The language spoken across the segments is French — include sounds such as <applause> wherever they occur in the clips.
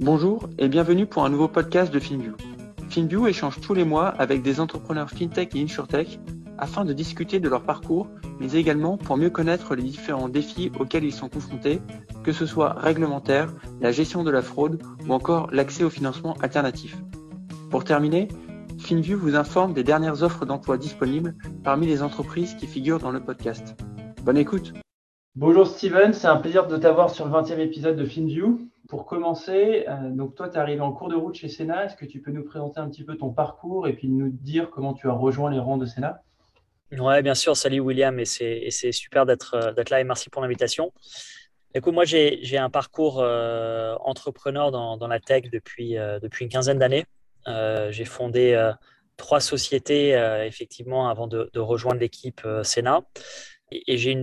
Bonjour et bienvenue pour un nouveau podcast de FinView. FinView échange tous les mois avec des entrepreneurs FinTech et InsurTech afin de discuter de leur parcours, mais également pour mieux connaître les différents défis auxquels ils sont confrontés, que ce soit réglementaire, la gestion de la fraude ou encore l'accès au financement alternatif. Pour terminer, FinView vous informe des dernières offres d'emploi disponibles parmi les entreprises qui figurent dans le podcast. Bonne écoute Bonjour Steven, c'est un plaisir de t'avoir sur le 20e épisode de FinView. Pour commencer, euh, donc toi, tu es arrivé en cours de route chez Sena. Est-ce que tu peux nous présenter un petit peu ton parcours et puis nous dire comment tu as rejoint les rangs de Sena Oui, bien sûr. Salut William, et c'est super euh, d'être là et merci pour l'invitation. Écoute, moi, j'ai un parcours euh, entrepreneur dans, la tech depuis, une quinzaine d'années. j'ai fondé trois sociétés, effectivement, avant de, rejoindre l'équipe Sena. Et, et j'ai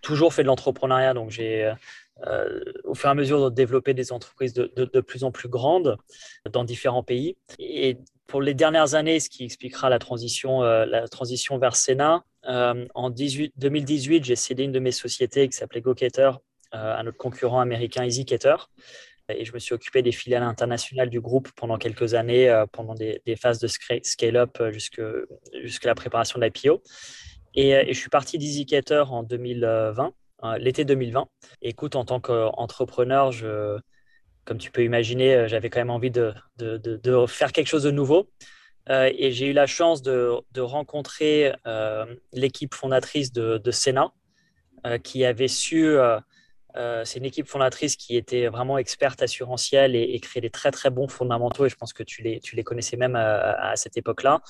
toujours fait de l'entrepreneuriat, donc j'ai au fur et à mesure de développer des entreprises de, plus en plus grandes dans différents pays. Et pour les dernières années, ce qui expliquera la transition, euh, vers Sénat, euh, en 18, 2018, j'ai cédé une de mes sociétés qui s'appelait GoCater à notre concurrent américain EasyCater. Et je me suis occupé des filiales internationales du groupe pendant quelques années, pendant des, phases de scale-up jusqu'à la préparation de l'IPO. Et, je suis parti d'EasyCater en 2020 Hein, l'été 2020. Écoute, en tant qu'entrepreneur, je, comme tu peux imaginer, euh, j'avais quand même envie de, de, faire quelque chose de nouveau. Euh, et j'ai eu la chance de, rencontrer euh, l'équipe fondatrice de, de Sénat, qui avait su, c'est une équipe fondatrice qui était vraiment experte assurantielle et, créait des très très bons fondamentaux. Et je pense que tu les, tu les connaissais même à, cette époque-là.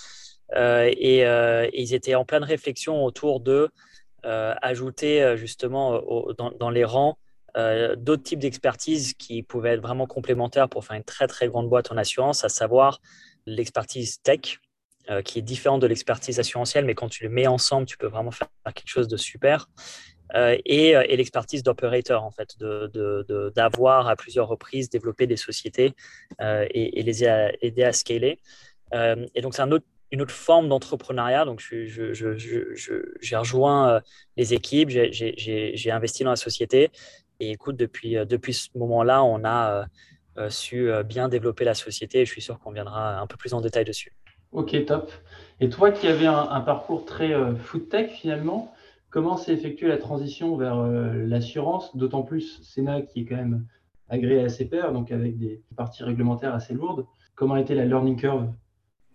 Et, et, ils étaient en pleine réflexion autour de ajouter euh, justement dans, les rangs euh, d'autres types d'expertise qui pouvaient être vraiment complémentaires pour faire une très très grande boîte en assurance, à savoir l'expertise tech, qui est différente de l'expertise assurantielle, mais quand tu les mets ensemble, tu peux vraiment faire quelque chose de super. et, l'expertise d'operator, en fait, d'avoir de, à plusieurs reprises développé des sociétés et, les aider à scaler. et donc, c'est un autre une autre forme d'entrepreneuriat. Donc, j'ai je, rejoint euh, les équipes, j'ai investi dans la société. Et écoute, depuis, euh, depuis ce moment-là, on a euh, su bien développer la société. Et je suis sûr qu'on viendra un peu plus en détail dessus. Ok, top. Et toi qui avais un, parcours très food tech finalement, comment s'est effectuée la transition vers l'assurance? D'autant plus Sénat qui est quand même agréé à ses pairs, donc avec des parties réglementaires assez lourdes. Comment a été la learning curve?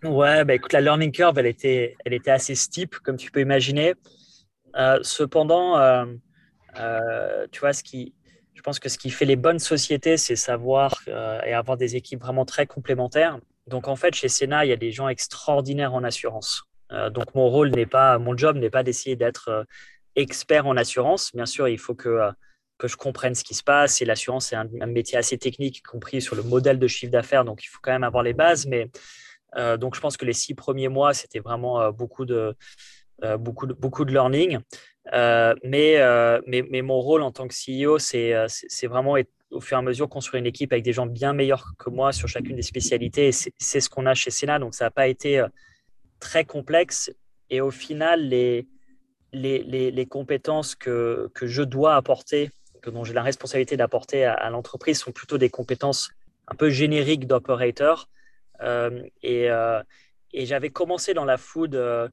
Ouais, bah écoute, la learning curve, elle était, elle était assez steep, comme tu peux imaginer. Euh, cependant, euh, euh, tu vois, ce qui, je pense que ce qui fait les bonnes sociétés, c'est savoir et avoir des équipes vraiment très complémentaires. Donc, en fait, chez Sena, il y a des gens extraordinaires en assurance. donc, mon rôle n'est pas, mon job n'est pas d'essayer d'être expert en assurance. Bien sûr, il faut que, que je comprenne ce qui se passe. Et l'assurance, c'est un, un, métier assez technique, y compris sur le modèle de chiffre d'affaires. Donc, il faut quand même avoir les bases. Mais euh, donc, je pense que les six premiers mois, c'était vraiment euh, beaucoup, de, euh, beaucoup, de, beaucoup de learning. mais, mais, mais, mon rôle en tant que CEO, c'est vraiment au fur et à mesure construire une équipe avec des gens bien meilleurs que moi sur chacune des spécialités. C'est ce qu'on a chez Sénat. Donc, ça n'a pas été très complexe. Et au final, les, les, les, compétences que, que, je dois apporter, dont j'ai la responsabilité d'apporter à, à l'entreprise, sont plutôt des compétences un peu génériques d'opérateur euh, euh, et, j'avais commencé dans la food. Euh,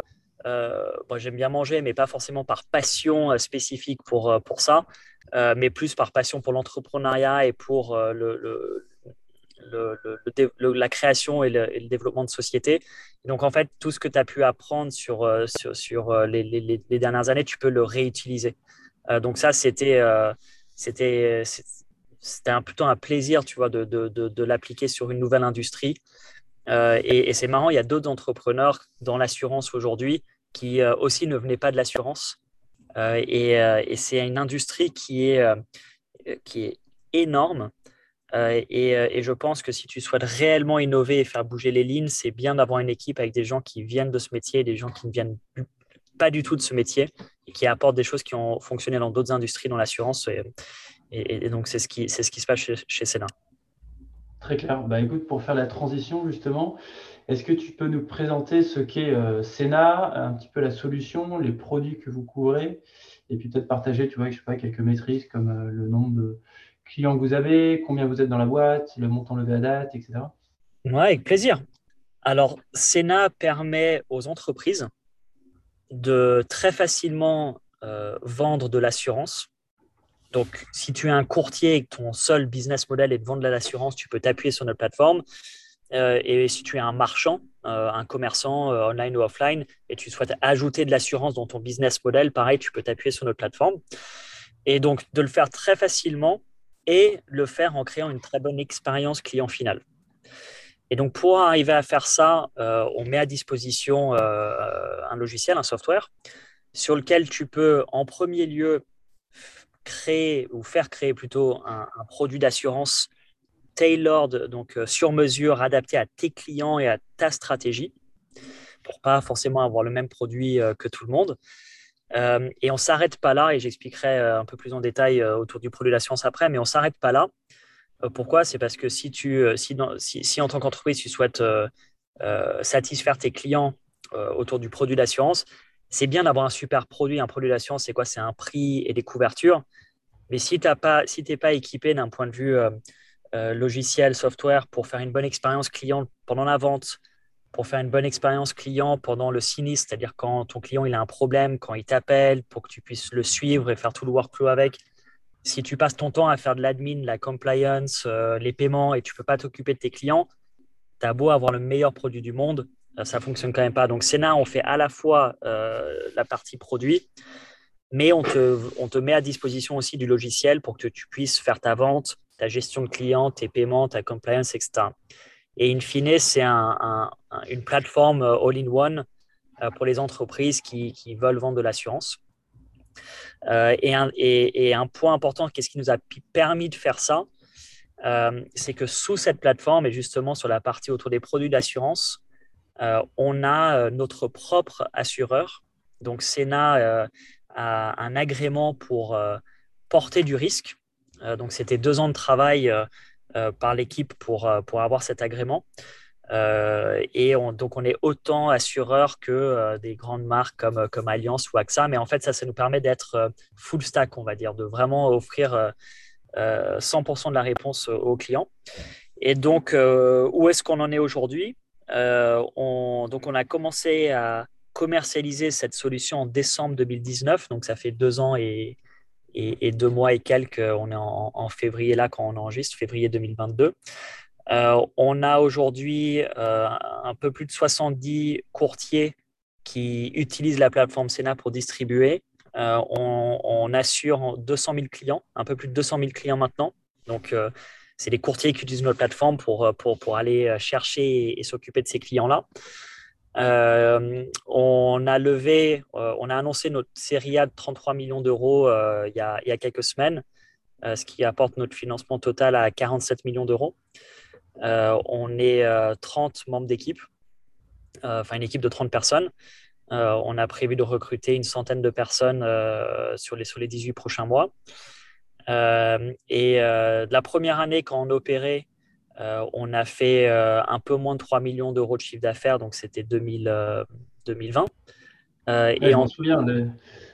j'aime bien manger, mais pas forcément par passion spécifique pour, pour ça, mais plus par passion pour l'entrepreneuriat et pour la création et le, développement de société. Donc, en fait, tout ce que tu as pu apprendre sur, sur, les, dernières années, tu peux le réutiliser. donc, ça, c'était c'était c'était plutôt un plaisir, tu vois, de, de, de l'appliquer sur une nouvelle industrie. Euh, et, c'est marrant, il y a d'autres entrepreneurs dans l'assurance aujourd'hui qui euh, aussi ne venaient pas de l'assurance. Euh, et, c'est une industrie qui est, qui est énorme. Et, je pense que si tu souhaites réellement innover et faire bouger les lignes, c'est bien d'avoir une équipe avec des gens qui viennent de ce métier, des gens qui ne viennent pas du tout de ce métier et qui apportent des choses qui ont fonctionné dans d'autres industries, dans l'assurance. Et, donc, c'est ce, qui, ce qui se passe chez, chez Très clair. Bah, écoute, pour faire la transition, justement, est-ce que tu peux nous présenter ce qu'est euh, Sena, un petit peu la solution, les produits que vous couvrez, et puis peut-être partager, tu vois, je sais pas, quelques maîtrises comme euh, le nombre de clients que vous avez, combien vous êtes dans la boîte, le montant levé à date, etc. Oui, avec plaisir. Alors, Sena permet aux entreprises de très facilement euh, vendre de l'assurance. Donc, si tu es un courtier et que ton seul business model est de vendre de l'assurance, tu peux t'appuyer sur notre plateforme. Euh, et si tu es un marchand, euh, un commerçant online ou offline, et tu souhaites ajouter de l'assurance dans ton business model, pareil, tu peux t'appuyer sur notre plateforme. Et donc, de le faire très facilement et le faire en créant une très bonne expérience client finale. Et donc, pour arriver à faire ça, on met à disposition un logiciel, un software, sur lequel tu peux en premier lieu créer ou faire créer plutôt un, produit d'assurance tailored, donc euh, sur mesure, adapté à tes clients et à ta stratégie, pour pas forcément avoir le même produit euh, que tout le monde. Euh, et on s'arrête pas là, et j'expliquerai un peu plus en détail autour du produit d'assurance après, mais on s'arrête pas là. pourquoi? C'est parce que si, tu, si, si, si en tant qu'entreprise, tu souhaites satisfaire tes clients autour du produit d'assurance, c'est bien d'avoir un super produit, un produit d'assurance, c'est quoi? C'est un prix et des couvertures. Mais si tu n'es pas, si pas équipé d'un point de vue euh, euh, logiciel, software, pour faire une bonne expérience client pendant la vente, pour faire une bonne expérience client pendant le sinistre, c'est-à-dire quand ton client il a un problème, quand il t'appelle, pour que tu puisses le suivre et faire tout le workflow avec. Si tu passes ton temps à faire de l'admin, la compliance, euh, les paiements et tu ne peux pas t'occuper de tes clients, tu as beau avoir le meilleur produit du monde, ça fonctionne quand même pas. Donc, Sena, on fait à la fois euh, la partie produit, mais on te, met à disposition aussi du logiciel pour que tu puisses faire ta vente, ta gestion de clients, tes paiements, ta compliance, etc. Et in fine, c'est un, une plateforme euh, all-in-one pour les entreprises qui, veulent vendre de l'assurance. et, un, point important, qu'est-ce qui nous a permis de faire ça C'est que sous cette plateforme et justement sur la partie autour des produits d'assurance, euh, on a euh, notre propre assureur. Donc, Sena euh, a un agrément pour porter du risque. donc, c'était deux ans de travail par l'équipe pour, pour avoir cet agrément. et donc, on est autant assureur que des grandes marques comme, comme Alliance ou AXA. Mais en fait, ça, ça nous permet d'être full stack, on va dire, de vraiment offrir 100% de la réponse aux clients. Et donc, où est-ce qu'on en est aujourd'hui? euh, on, donc, on a commencé à commercialiser cette solution en décembre 2019. Donc, ça fait deux ans et, et, deux mois et quelques. On est en, février là quand on enregistre, février 2022. Euh, on a aujourd'hui euh, un peu plus de 70 courtiers qui utilisent la plateforme Sena pour distribuer. on, on, assure 200 000 clients, un peu plus de 200 000 clients maintenant. Donc, c'est les courtiers qui utilisent notre plateforme pour, euh, pour, pour aller euh, chercher et, s'occuper de ces clients-là. Euh, on a levé, on a annoncé notre série A de 33 millions d'euros il, y a, il, y a quelques semaines, ce qui apporte notre financement total à 47 millions d'euros. on est 30 membres d'équipe, enfin une équipe de 30 personnes. on a prévu de recruter une centaine de personnes sur, les, sur les 18 prochains mois. Euh, et euh, la première année, quand on opérait, euh, on a fait un peu moins de 3 millions d'euros de chiffre d'affaires, donc c'était 2020. et je me souviens,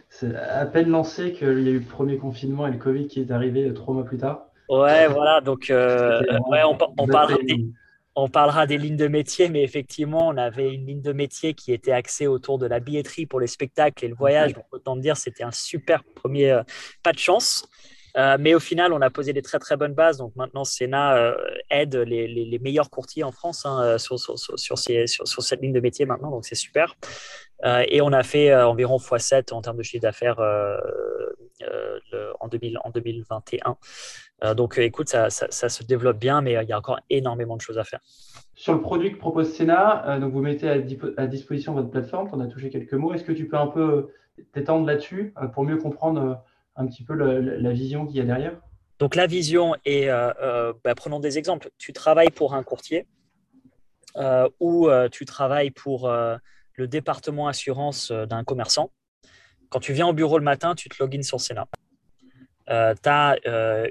c'est à peine lancé qu'il y a eu le premier confinement et le Covid qui est arrivé trois mois plus tard. Ouais, voilà, donc ouais, on, on, parlera des, on, parlera des, lignes de métier, mais effectivement, on avait une ligne de métier qui était axée autour de la billetterie pour les spectacles et le voyage. Donc, autant dire, c'était un super premier pas de chance. Euh, mais au final, on a posé des très très bonnes bases. Donc maintenant, Sena euh, aide les, meilleurs courtiers en France hein, euh, sur, cette ligne de métier maintenant. Donc c'est super. et on a fait environ x7 en termes de chiffre d'affaires en, 2000, en 2021. donc écoute, ça, se développe bien, mais il y a encore énormément de choses à faire. Sur le produit que propose Sena, donc vous mettez à, à disposition votre plateforme. On a touché quelques mots. Est-ce que tu peux un peu t'étendre là-dessus pour mieux comprendre un petit peu la vision qu'il y a derrière? Donc la vision est, euh, euh, bah, prenons des exemples, tu travailles pour un courtier euh, ou tu travailles pour le département assurance d'un commerçant. Quand tu viens au bureau le matin, tu te logins sur Sena. tu as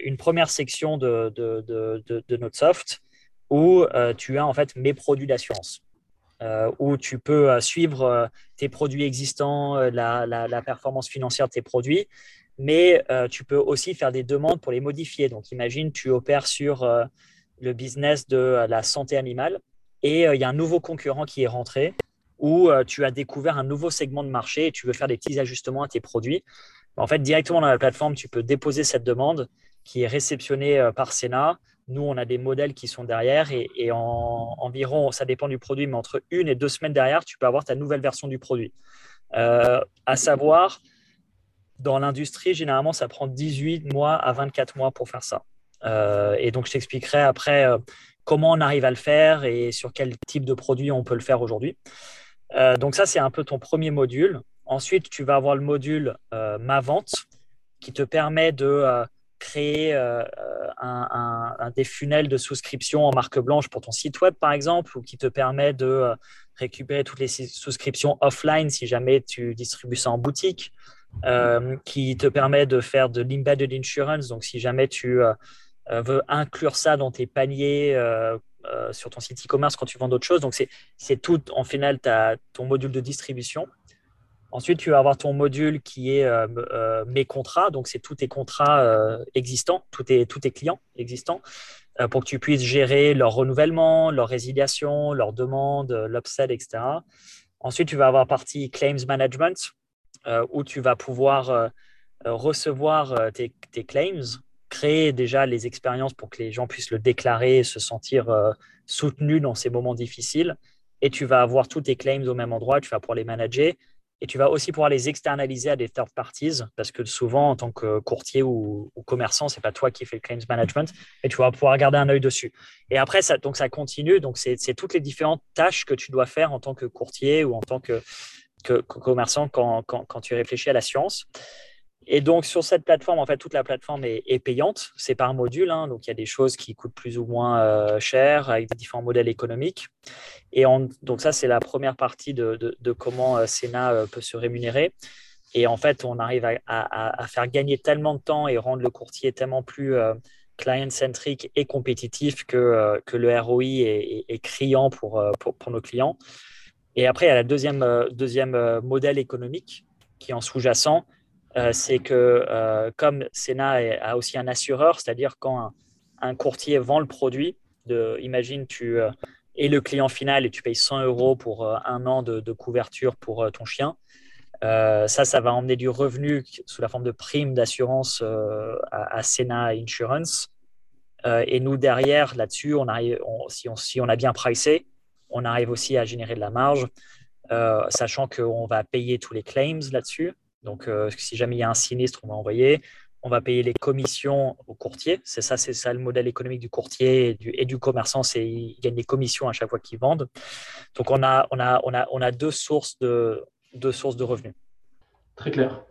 une première section de, de, notre soft où tu as en fait mes produits d'assurance. où tu peux suivre tes produits existants, la, la, performance financière de tes produits, mais tu peux aussi faire des demandes pour les modifier. Donc, imagine, tu opères sur le business de la santé animale et il y a un nouveau concurrent qui est rentré ou tu as découvert un nouveau segment de marché et tu veux faire des petits ajustements à tes produits. En fait, directement dans la plateforme, tu peux déposer cette demande qui est réceptionnée par Sénat. Nous, on a des modèles qui sont derrière et, en environ, ça dépend du produit, mais entre une et deux semaines derrière, tu peux avoir ta nouvelle version du produit. Euh, à savoir, dans l'industrie, généralement, ça prend 18 mois à 24 mois pour faire ça. Euh, et donc, je t'expliquerai après euh, comment on arrive à le faire et sur quel type de produit on peut le faire aujourd'hui. donc, ça, c'est un peu ton premier module. Ensuite, tu vas avoir le module Ma vente qui te permet de créer des funnels de souscription en marque blanche pour ton site web, par exemple, ou qui te permet de récupérer toutes les souscriptions offline si jamais tu distribues ça en boutique, euh, qui te permet de faire de l'embedded insurance. Donc, si jamais tu euh, euh, veux inclure ça dans tes paniers sur ton site e-commerce quand tu vends d'autres choses, donc c'est tout en final as ton module de distribution. Ensuite, tu vas avoir ton module qui est mes contrats, donc c'est tous tes contrats existants, tous tes, clients existants. Pour que tu puisses gérer leur renouvellement, leur résiliation, leurs demandes, euh, l'upsell, etc. Ensuite, tu vas avoir partie claims management, où tu vas pouvoir recevoir tes, claims, créer déjà les expériences pour que les gens puissent le déclarer et se sentir soutenus dans ces moments difficiles. Et tu vas avoir tous tes claims au même endroit, tu vas pouvoir les manager et tu vas aussi pouvoir les externaliser à des third parties parce que souvent, en tant que courtier ou, commerçant, ce n'est pas toi qui fais le claims management et tu vas pouvoir garder un œil dessus. Et après, ça, donc ça continue. Donc, c'est toutes les différentes tâches que tu dois faire en tant que courtier ou en tant que, commerçant quand, quand, tu réfléchis à l'assurance. Et donc, sur cette plateforme, en fait, toute la plateforme est, payante. C'est par module. Hein. donc, il y a des choses qui coûtent plus ou moins euh, cher avec des différents modèles économiques. Et donc, ça, c'est la première partie de, comment euh, Sena euh, peut se rémunérer. Et en fait, on arrive à, faire gagner tellement de temps et rendre le courtier tellement plus client-centric et compétitif que, que le ROI est, criant pour, pour, nos clients. Et après, il y a le deuxième, deuxième modèle économique qui est en sous-jacent euh, c'est que euh, comme Sena a aussi un assureur, c'est-à-dire quand un, courtier vend le produit, de, imagine tu euh, es le client final et tu payes 100 euros pour un an de, couverture pour ton chien. ça, ça va emmener du revenu sous la forme de prime d'assurance à, Sena Insurance. et nous, derrière, là-dessus, si, on, a bien pricé, on arrive aussi à générer de la marge, sachant qu'on va payer tous les claims là-dessus. Donc, euh, si jamais il y a un sinistre, on va envoyer. On va payer les commissions au courtier. C'est ça, c'est ça le modèle économique du courtier et du, commerçant. C'est ils gagnent des commissions à chaque fois qu'ils vendent. Donc, on a, on a, on a, on a deux sources de, deux sources de revenus. Très clair.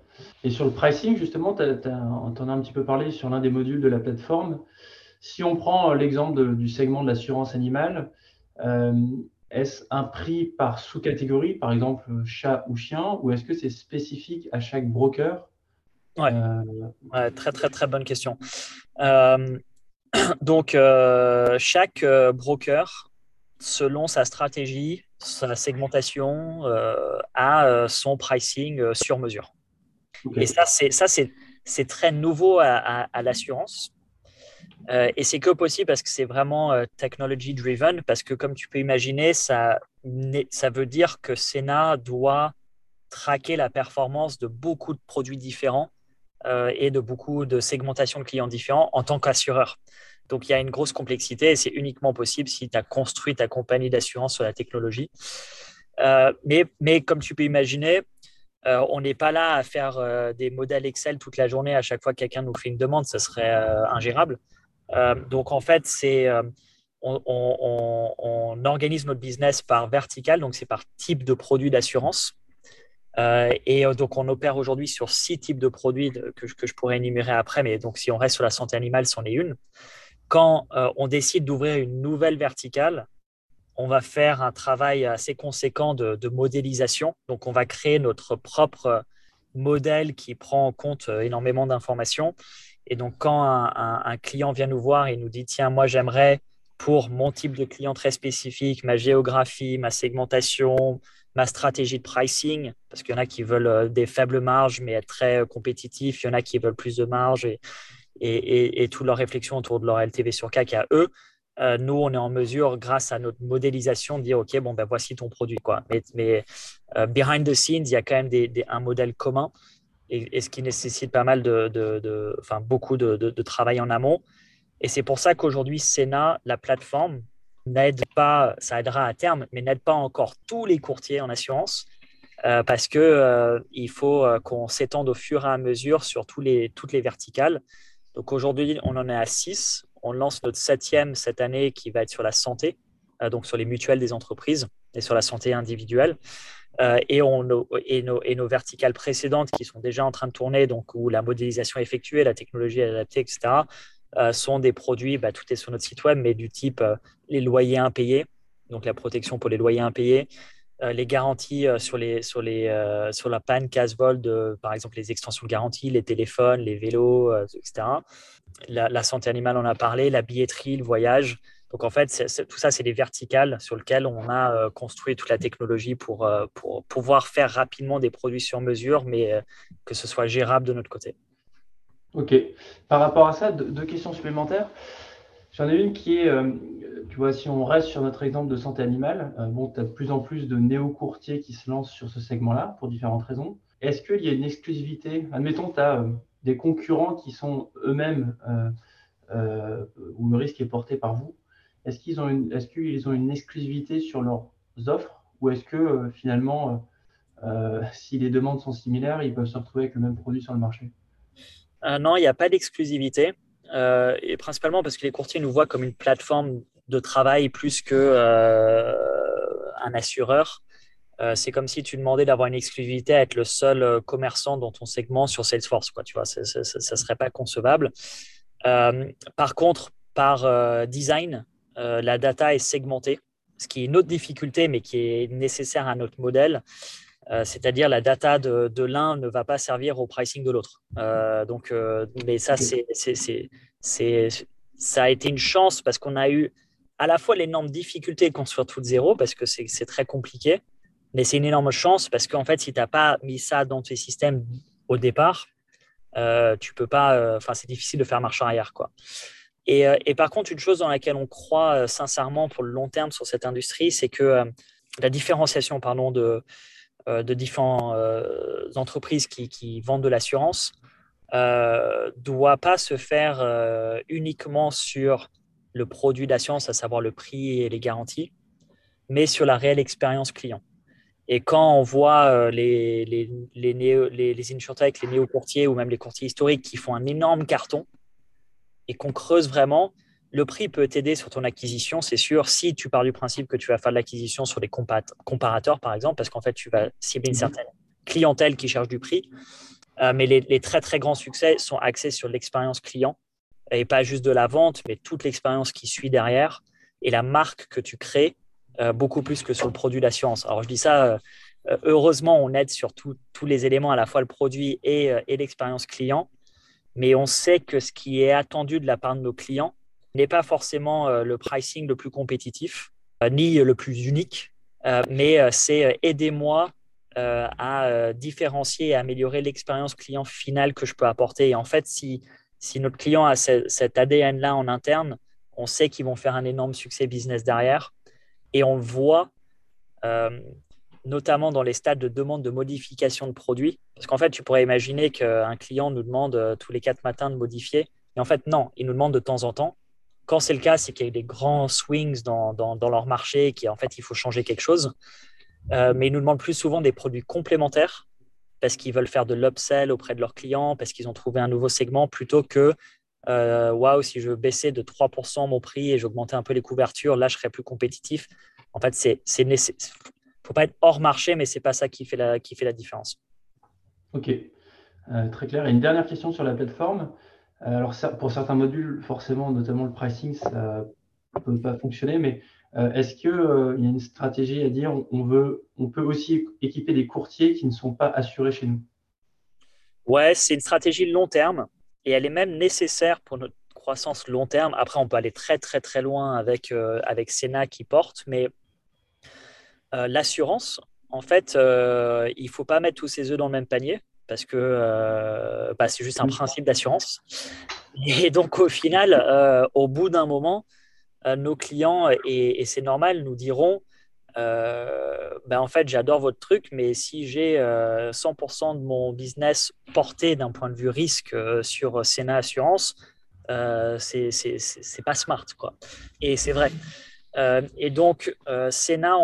Et sur le pricing, justement, tu en as un petit peu parlé sur l'un des modules de la plateforme. Si on prend l'exemple du segment de l'assurance animale, euh, est-ce un prix par sous-catégorie, par exemple chat ou chien, ou est-ce que c'est spécifique à chaque broker? Euh, très, très, très bonne question. Euh, <clears throat> donc, euh, chaque broker, selon sa stratégie, sa segmentation, a son pricing sur mesure. Et ça, c'est très nouveau à l'assurance. Euh, et c'est que possible parce que c'est vraiment euh, technology driven, parce que comme tu peux imaginer, ça, ça veut dire que Sena doit traquer la performance de beaucoup de produits différents euh, et de beaucoup de segmentations de clients différents en tant qu'assureur. Donc il y a une grosse complexité et c'est uniquement possible si tu as construit ta compagnie d'assurance sur la technologie. mais, mais comme tu peux imaginer, on n'est pas là à faire des modèles Excel toute la journée à chaque fois que quelqu'un nous fait une demande, ça serait ingérable. Euh, donc en fait, euh, on, organise notre business par vertical, donc c'est par type de produit d'assurance. Euh, et donc, on opère aujourd'hui sur six types de produits que, je pourrais énumérer après, mais donc si on reste sur la santé animale, c'en est une. Quand on décide d'ouvrir une nouvelle verticale, on va faire un travail assez conséquent de, modélisation. Donc, on va créer notre propre modèle qui prend en compte énormément d'informations et donc, quand un, client vient nous voir et nous dit, tiens, moi, j'aimerais pour mon type de client très spécifique, ma géographie, ma segmentation, ma stratégie de pricing, parce qu'il y en a qui veulent des faibles marges mais être très compétitifs, il y en a qui veulent plus de marge et, et, et, toute leur réflexion autour de leur LTV sur CAC à eux. nous, on est en mesure, grâce à notre modélisation, de dire OK, bon, ben voici ton produit. Quoi. Mais, mais behind the scenes, il y a quand même des, un modèle commun et, ce qui nécessite pas mal de, enfin, beaucoup de, travail en amont. Et c'est pour ça qu'aujourd'hui, Sena, la plateforme, n'aide pas, ça aidera à terme, mais n'aide pas encore tous les courtiers en assurance euh, parce que euh, il faut euh, qu'on s'étende au fur et à mesure sur tous les, toutes les verticales. Donc aujourd'hui, on en est à 6. On lance notre septième cette année qui va être sur la santé, donc sur les mutuelles des entreprises et sur la santé individuelle. Euh, et, nos, verticales précédentes qui sont déjà en train de tourner, donc où la modélisation est effectuée, la technologie est adaptée, etc., euh, sont des produits, bah, tout est sur notre site web, mais du type euh, les loyers impayés, donc la protection pour les loyers impayés, les garanties sur, les, la panne casse-vol de, par exemple, les extensions de garantie, les téléphones, les vélos, etc. La, la, santé animale, on a parlé, la billetterie, le voyage. Donc en fait, tout ça, c'est des verticales sur lesquelles on a euh, construit toute la technologie pour, euh, pour pouvoir faire rapidement des produits sur mesure, mais euh, que ce soit gérable de notre côté. Ok. Par rapport à ça, deux, questions supplémentaires. J'en ai une qui est, tu vois, si on reste sur notre exemple de santé animale, bon, tu as de plus en plus de néo-courtiers qui se lancent sur ce segment-là pour différentes raisons. Est-ce qu'il y a une exclusivité? Admettons, tu as des concurrents qui sont eux-mêmes, où le risque est porté par vous. Est-ce qu'ils ont, une, exclusivité sur leurs offres ou est-ce que euh, finalement, euh, euh, si les demandes sont similaires, ils peuvent se retrouver avec le même produit sur le marché? Non, il n'y a pas d'exclusivité. et principalement parce que les courtiers nous voient comme une plateforme de travail plus que un assureur. c'est comme si tu demandais d'avoir une exclusivité à être le seul commerçant dans ton segment sur Salesforce. Quoi, tu vois, ça ne serait pas concevable. par contre, par design, euh, la data est segmentée, ce qui est une autre difficulté, mais qui est nécessaire à notre modèle. Euh, c'est-à-dire la data de, l'un ne va pas servir au pricing de l'autre. Euh, donc, mais ça, c'est, ça a été une chance parce qu'on a eu à la fois l'énorme difficulté de construire tout de zéro parce que c'est, très compliqué, mais c'est une énorme chance parce qu'en fait, si tu n'as pas mis ça dans tes systèmes au départ, tu peux pas. Enfin, c'est difficile de faire marche arrière, quoi. Euh, et, par contre, une chose dans laquelle on croit euh, sincèrement pour le long terme sur cette industrie, c'est que euh, la différenciation pardon, de, de différentes entreprises qui, vendent de l'assurance ne doit pas se faire uniquement sur le produit d'assurance, à savoir le prix et les garanties, mais sur la réelle expérience client. Et quand on voit les, les, les, les, les les néo-courtiers ou même les courtiers historiques qui font un énorme carton, et qu'on creuse vraiment, le prix peut t'aider sur ton acquisition, c'est sûr, si tu pars du principe que tu vas faire de l'acquisition sur les comparateurs, par exemple, parce qu'en fait, tu vas cibler une mhm. certaine clientèle qui cherche du prix. Euh, mais les, très, très grands succès sont axés sur l'expérience client et pas juste de la vente, mais toute l'expérience qui suit derrière et la marque que tu crées, euh, beaucoup plus que sur le produit d'assurance. Alors, je dis ça, euh, heureusement, on aide sur tous les éléments, à la fois le produit et, et l'expérience client mais on sait que ce qui est attendu de la part de nos clients n'est pas forcément euh, le pricing le plus compétitif, euh, ni le plus unique, euh, mais c'est aidez-moi à différencier et améliorer l'expérience client finale que je peux apporter. Et en fait, si, si notre client a cet ADN-là en interne, on sait qu'ils vont faire un énorme succès business derrière. Et on le voit notamment dans les stades de demande de modification de produits. Parce qu'en fait, tu pourrais imaginer qu'un client nous demande euh, tous les quatre matins de modifier. Et en fait, non, il nous demande de temps en temps. Quand c'est le cas, c'est qu'il y a des grands swings dans, dans, leur marché et qu'en fait, il faut changer quelque chose. Euh, mais ils nous demandent plus souvent des produits complémentaires parce qu'ils veulent faire de l'upsell auprès de leurs clients, parce qu'ils ont trouvé un nouveau segment, plutôt que euh, waouh, si je baissais de 3% mon prix et j'augmentais un peu les couvertures, là, je serais plus compétitif. En fait, c'est faut pas être hors marché, mais c'est pas ça qui fait la, qui fait la différence. Ok, euh, très clair. Et une dernière question sur la plateforme. Euh, alors, pour certains modules, forcément, notamment le pricing, ça ne peut pas fonctionner, mais euh, est-ce qu'il y a une stratégie à dire on, veut, on peut aussi équiper des courtiers qui ne sont pas assurés chez nous? Ouais, c'est une stratégie long terme et elle est même nécessaire pour notre croissance long terme. Après, on peut aller très, très, très loin avec, avec Sena qui porte, mais euh, l'assurance, en fait, il ne faut pas mettre tous ses œufs dans le même panier parce que bah, c'est juste un principe d'assurance. Et donc, au final, au bout d'un moment, nos clients, et, c'est normal, nous diront ben, en fait, j'adore votre truc, mais si j'ai 100% de mon business porté d'un point de vue risque sur Sena Assurance, euh, c'est pas smart. Quoi. Et c'est vrai. Euh, et donc, euh, Sena,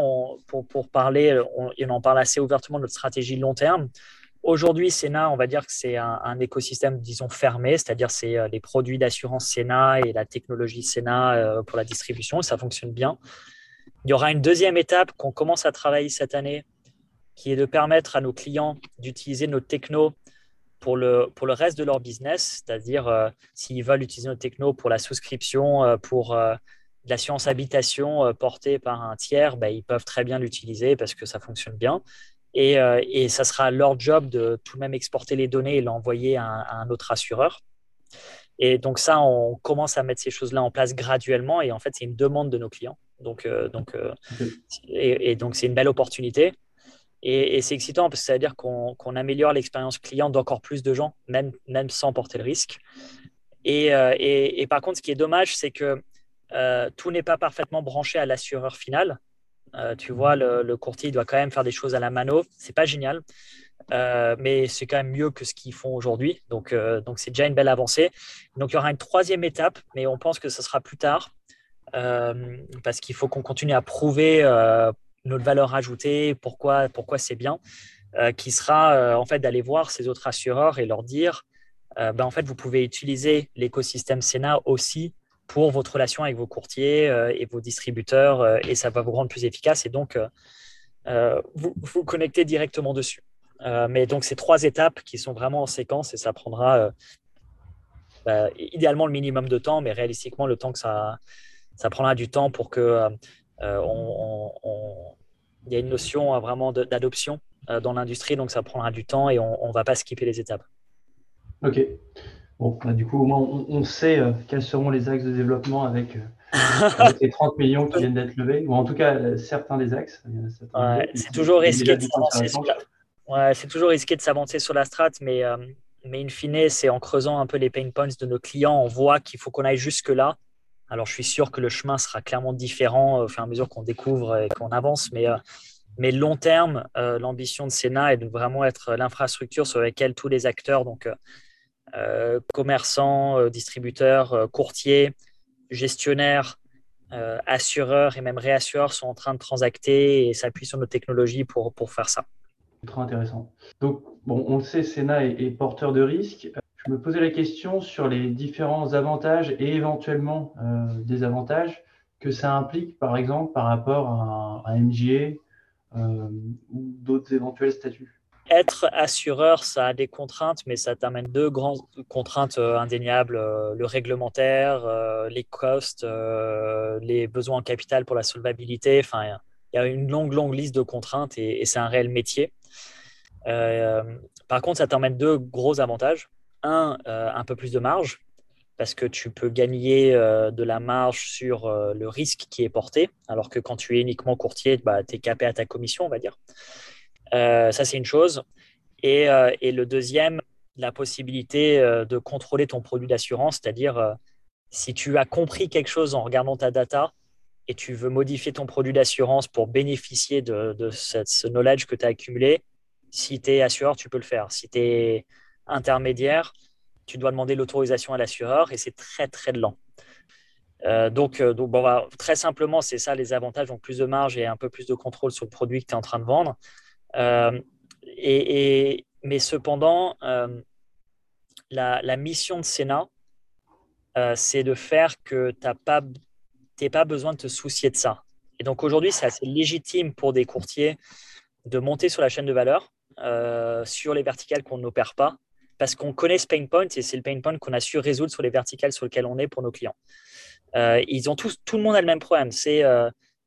pour, parler, on, en parle assez ouvertement de notre stratégie long terme. Aujourd'hui, Sena, on va dire que c'est un, écosystème, disons, fermé, c'est-à-dire c'est les produits d'assurance Sena et la technologie Sena pour la distribution, ça fonctionne bien. Il y aura une deuxième étape qu'on commence à travailler cette année, qui est de permettre à nos clients d'utiliser nos technos pour le, pour le reste de leur business, c'est-à-dire euh, s'ils veulent utiliser nos techno pour la souscription, euh, pour euh, l'assurance habitation portée par un tiers, ben, ils peuvent très bien l'utiliser parce que ça fonctionne bien. Et, et, ça sera leur job de tout de même exporter les données et l'envoyer à, un autre assureur. Et donc ça, on commence à mettre ces choses-là en place graduellement. Et en fait, c'est une demande de nos clients. Donc, donc, et, et, donc c'est une belle opportunité. Et, c'est excitant parce que ça veut dire qu'on améliore l'expérience client d'encore plus de gens, même, même sans porter le risque. Et, euh, et, par contre, ce qui est dommage, c'est que euh, tout n'est pas parfaitement branché à l'assureur final. Euh, tu vois, le, courtier doit quand même faire des choses à la mano. C'est pas génial, mais c'est quand même mieux que ce qu'ils font aujourd'hui. Donc, donc c'est déjà une belle avancée. Donc, il y aura une troisième étape, mais on pense que ce sera plus tard parce qu'il faut qu'on continue à prouver notre valeur ajoutée, pourquoi, pourquoi c'est bien, euh, qui sera euh, en fait d'aller voir ces autres assureurs et leur dire, euh, ben, en fait, vous pouvez utiliser l'écosystème Sena aussi pour votre relation avec vos courtiers et vos distributeurs et ça va vous rendre plus efficace et donc vous vous connectez directement dessus. mais donc, ces trois étapes qui sont vraiment en séquence et ça prendra bah, idéalement le minimum de temps, mais réalistiquement le temps que ça, ça prendra du temps pour que il y a une notion euh, vraiment d'adoption euh, dans l'industrie, donc ça prendra du temps et on ne va pas skipper les étapes. Ok. Bon, bah, du coup, au moins, on, sait euh, quels seront les axes de développement avec, <laughs> les 30 millions qui viennent d'être levés, ou en tout cas certains des axes. c'est toujours risqué de s'avancer sur la... c'est toujours risqué de s'avancer sur la strat, mais, mais in fine, c'est en creusant un peu les pain points de nos clients, on voit qu'il faut qu'on aille jusque-là alors, je suis sûr que le chemin sera clairement différent euh, au fur et à mesure qu'on découvre et qu'on avance, mais, euh, mais long terme, euh, l'ambition de Sénat est de vraiment être l'infrastructure sur laquelle tous les acteurs, donc commerçants, distributeurs, courtiers, gestionnaires, assureurs et même réassureurs sont en train de transacter et s'appuient sur nos technologies pour, pour faire ça. Très intéressant. Donc, bon, on le sait, Sénat est porteur de risques je me posais la question sur les différents avantages et éventuellement euh, désavantages que ça implique, par exemple, par rapport à un, MGA euh, ou d'autres éventuels statuts. Être assureur, ça a des contraintes, mais ça t'amène deux grandes contraintes euh, indéniables le réglementaire, les costs, les besoins en capital pour la solvabilité. Enfin, il y a une longue, longue liste de contraintes et, c'est un réel métier. par contre, ça t'amène deux gros avantages un, euh, un peu plus de marge, parce que tu peux gagner euh, de la marge sur euh, le risque qui est porté, alors que quand tu es uniquement courtier, bah, tu es capé à ta commission, on va dire. Ça, c'est une chose. Et, et, le deuxième, la possibilité de contrôler ton produit d'assurance, c'est-à-dire si tu as compris quelque chose en regardant ta data et tu veux modifier ton produit d'assurance pour bénéficier de, ce, knowledge que tu as accumulé, si tu es assureur, tu peux le faire. Si tu es intermédiaire, tu dois demander l'autorisation à l'assureur et c'est très très lent. Euh, donc, euh, bah, très simplement, c'est ça les avantages, donc plus de marge et un peu plus de contrôle sur le produit que tu es en train de vendre. Euh, et, mais cependant, la, mission de Sénat, c'est de faire que tu n'as pas, besoin de te soucier de ça. Et donc aujourd'hui, c'est assez légitime pour des courtiers de monter sur la chaîne de valeur sur les verticales qu'on n'opère pas parce qu'on connaît ce pain point et c'est le pain point qu'on a su résoudre sur les verticales sur lesquelles on est pour nos clients. Euh, ils ont tous, tout le monde a le même problème. C'est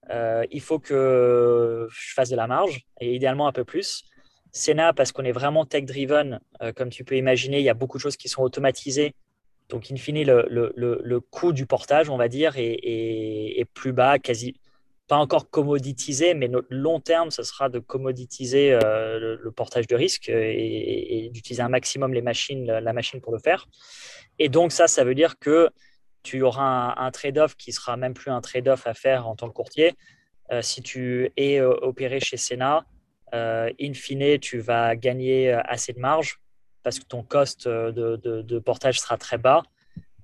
euh, euh, il faut que je fasse de la marge et idéalement un peu plus. Sena, parce qu'on est vraiment tech-driven, comme tu peux imaginer, il y a beaucoup de choses qui sont automatisées. Donc, in fine, le, le, le, coût du portage, on va dire, est, est, plus bas, quasi pas encore commoditiser, mais notre long terme, ce sera de commoditiser le, portage de risque et, d'utiliser un maximum les machines, la machine pour le faire. Et donc ça, ça veut dire que tu auras un, trade-off qui sera même plus un trade-off à faire en tant que courtier. si tu es opéré chez Sena, in fine, tu vas gagner assez de marge parce que ton cost de portage sera très bas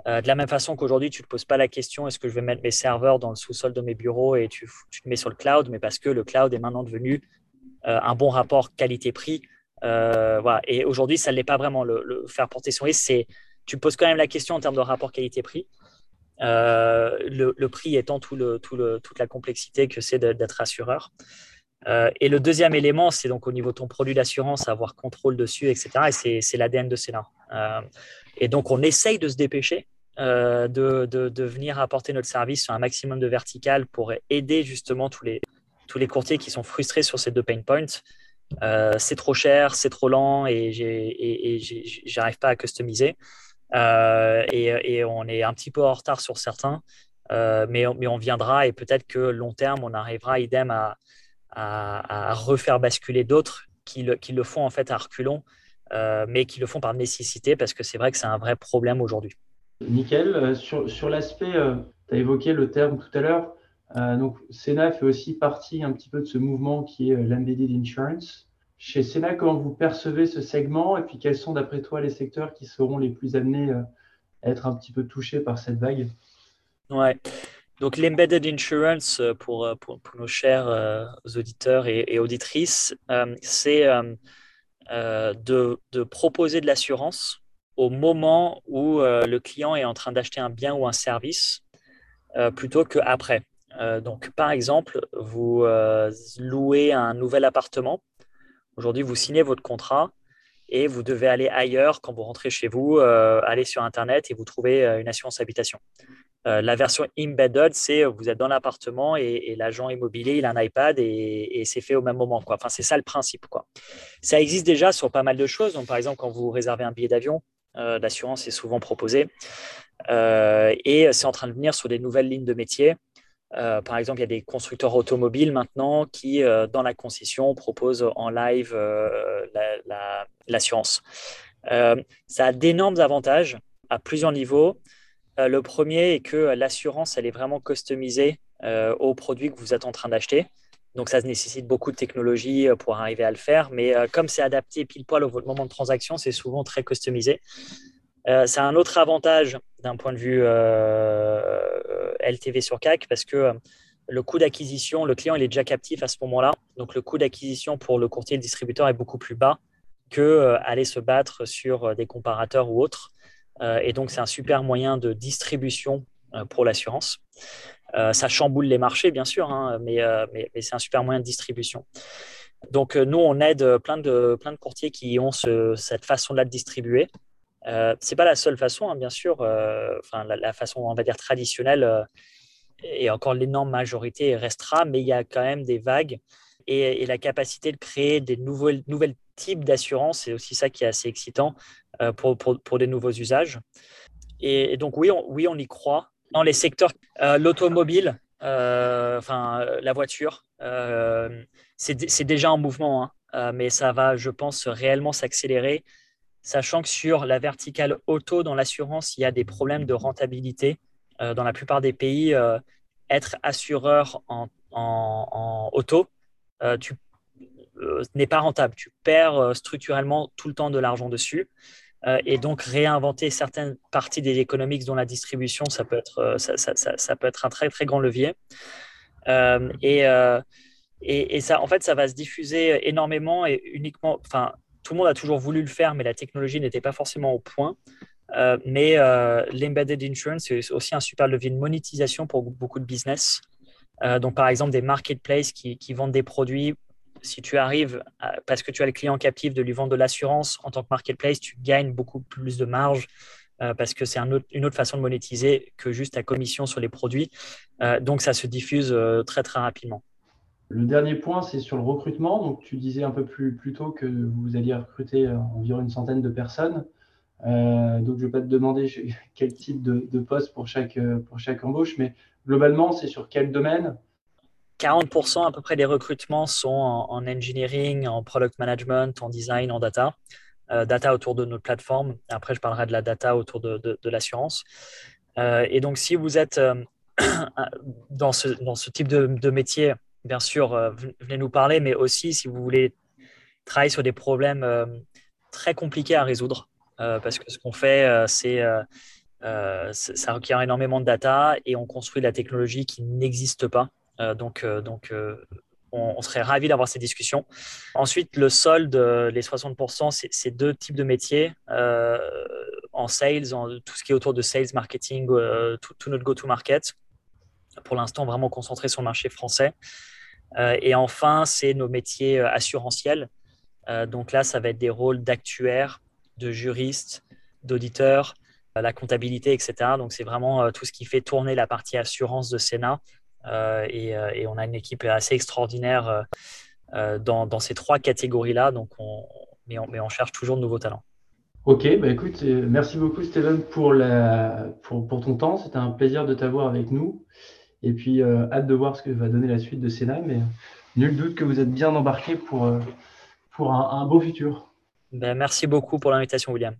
euh, de la même façon qu'aujourd'hui, tu ne te poses pas la question est-ce que je vais mettre mes serveurs dans le sous-sol de mes bureaux et tu, te mets sur le cloud, mais parce que le cloud est maintenant devenu euh, un bon rapport qualité-prix. Euh, voilà. Et aujourd'hui, ça ne l'est pas vraiment. Le, faire porter son risque, c'est tu poses quand même la question en termes de rapport qualité-prix. Le, prix étant tout le, tout le, toute la complexité que c'est d'être assureur. et le deuxième élément, c'est donc au niveau de ton produit d'assurance, avoir contrôle dessus, etc. Et c'est l'ADN de Cena. et donc, on essaye de se dépêcher euh, de, de, venir apporter notre service sur un maximum de vertical pour aider justement tous les, tous les courtiers qui sont frustrés sur ces deux pain points. Euh, c'est trop cher, c'est trop lent et j'arrive pas à customiser. Euh, et, on est un petit peu en retard sur certains, mais, on, mais on viendra et peut-être que long terme, on arrivera idem à, refaire basculer d'autres qui le, font en fait à reculons, mais qui le font par nécessité parce que c'est vrai que c'est un vrai problème aujourd'hui. Nickel. Euh, sur, l'aspect, euh, tu as évoqué le terme tout à l'heure. Euh, donc, Sena fait aussi partie un petit peu de ce mouvement qui est l'embedded insurance. Chez Sena, comment vous percevez ce segment et puis quels sont d'après toi les secteurs qui seront les plus amenés à être un petit peu touchés par cette vague? Ouais. Donc l'embedded insurance pour, pour, nos chers auditeurs et, auditrices, c'est de, de, proposer de l'assurance au moment où euh, le client est en train d'acheter un bien ou un service euh, plutôt qu'après. Euh, donc, par exemple, vous louez un nouvel appartement. Aujourd'hui, vous signez votre contrat et vous devez aller ailleurs quand vous rentrez chez vous, aller sur Internet et vous trouvez une assurance habitation. la version embedded, c'est vous êtes dans l'appartement et, l'agent immobilier, il a un iPad et, c'est fait au même moment. Enfin, c'est ça le principe. Ça existe déjà sur pas mal de choses. Donc, par exemple, quand vous réservez un billet d'avion, euh, l'assurance est souvent proposée. Euh, et c'est en train de venir sur des nouvelles lignes de métier. Euh, par exemple, il y a des constructeurs automobiles maintenant qui, dans la concession, proposent en live l'assurance. ça a d'énormes avantages à plusieurs niveaux. le premier est que l'assurance, elle est vraiment customisée au produit que vous êtes en train d'acheter. Donc, ça nécessite beaucoup de technologie euh, pour arriver à le faire. Mais euh, comme c'est adapté pile poil au moment de transaction, c'est souvent très customisé. Euh, c'est un autre avantage d'un point de vue LTV sur CAC parce que le coût d'acquisition, le client il est déjà captif à ce moment-là. Donc, le coût d'acquisition pour le courtier et le distributeur est beaucoup plus bas que aller se battre sur des comparateurs ou autres. et donc, c'est un super moyen de distribution pour l'assurance. Euh, ça chamboule les marchés, bien sûr, hein, euh, mais, mais, c'est un super moyen de distribution. Donc, euh, nous, on aide plein de, plein de courtiers qui ont cette façon-là de distribuer. Euh, ce n'est pas la seule façon, hein, bien sûr. enfin, la, façon, on va dire, traditionnelle, et encore l'énorme majorité restera, mais il y a quand même des vagues et, la capacité de créer des nouveaux, nouvelles types d'assurance, c'est aussi ça qui est assez excitant pour, pour, pour, des nouveaux usages. Et, donc, oui, on, oui, on y croit dans les secteurs, euh, l'automobile, euh, enfin la voiture, euh, c'est déjà en mouvement, hein. mais ça va, je pense, réellement s'accélérer, sachant que sur la verticale auto dans l'assurance, il y a des problèmes de rentabilité. dans la plupart des pays, être assureur en, auto, tu n'est pas rentable. Tu perds structurellement tout le temps de l'argent dessus. Euh, et donc réinventer certaines parties des économiques dont la distribution, ça peut être, euh, ça, peut être un très très grand levier. Euh, et, et, et, ça, en fait, ça va se diffuser énormément et uniquement. Enfin, tout le monde a toujours voulu le faire, mais la technologie n'était pas forcément au point. mais l'embedded insurance, c'est aussi un super levier de monétisation pour beaucoup de business. donc, par exemple, des marketplaces qui, vendent des produits si tu arrives, parce que tu as le client captif, de lui vendre de l'assurance en tant que marketplace, tu gagnes beaucoup plus de marge euh, parce que c'est une autre façon de monétiser que juste ta commission sur les produits. Euh, donc, ça se diffuse euh, très, très rapidement. Le dernier point, c'est sur le recrutement. Donc, tu disais un peu plus, tôt que vous alliez recruter environ une centaine de personnes. donc, je ne vais pas te demander <laughs> quel type de, de, poste pour chaque, pour chaque embauche, mais globalement, c'est sur quel domaine? 40% à peu près des recrutements sont en, engineering, en product management, en design, en data. data autour de notre plateforme. Après, je parlerai de la data autour de, l'assurance. et donc, si vous êtes <clears throat> dans, ce, dans ce type de, de métier, bien sûr, venez nous parler, mais aussi si vous voulez travailler sur des problèmes très compliqués à résoudre, parce que ce qu'on fait, c'est euh, ça requiert énormément de data et on construit de la technologie qui n'existe pas. Euh, donc, euh, donc on, serait ravi d'avoir ces discussions. Ensuite, le solde, les 60%, c'est deux types de métiers. en sales, tout ce qui est autour de sales, marketing, tout, notre go-to-market. Pour l'instant, vraiment concentré sur le marché français. et enfin, c'est nos métiers assurantiels. donc là, ça va être des rôles d'actuaires, de juristes, d'auditeurs, la comptabilité, etc. Donc, c'est vraiment euh, tout ce qui fait tourner la partie assurance de Sénat. Euh, euh, et, on a une équipe assez extraordinaire dans, ces trois catégories-là. Donc, on, mais, on, mais on cherche toujours de nouveaux talents. Ok, bah écoute, merci beaucoup Steven pour, la, pour, pour ton temps. C'était un plaisir de t'avoir avec nous. Et puis, hâte de voir ce que va donner la suite de Sénat. Mais nul doute que vous êtes bien embarqué pour, pour un, beau futur. Ben, merci beaucoup pour l'invitation, William.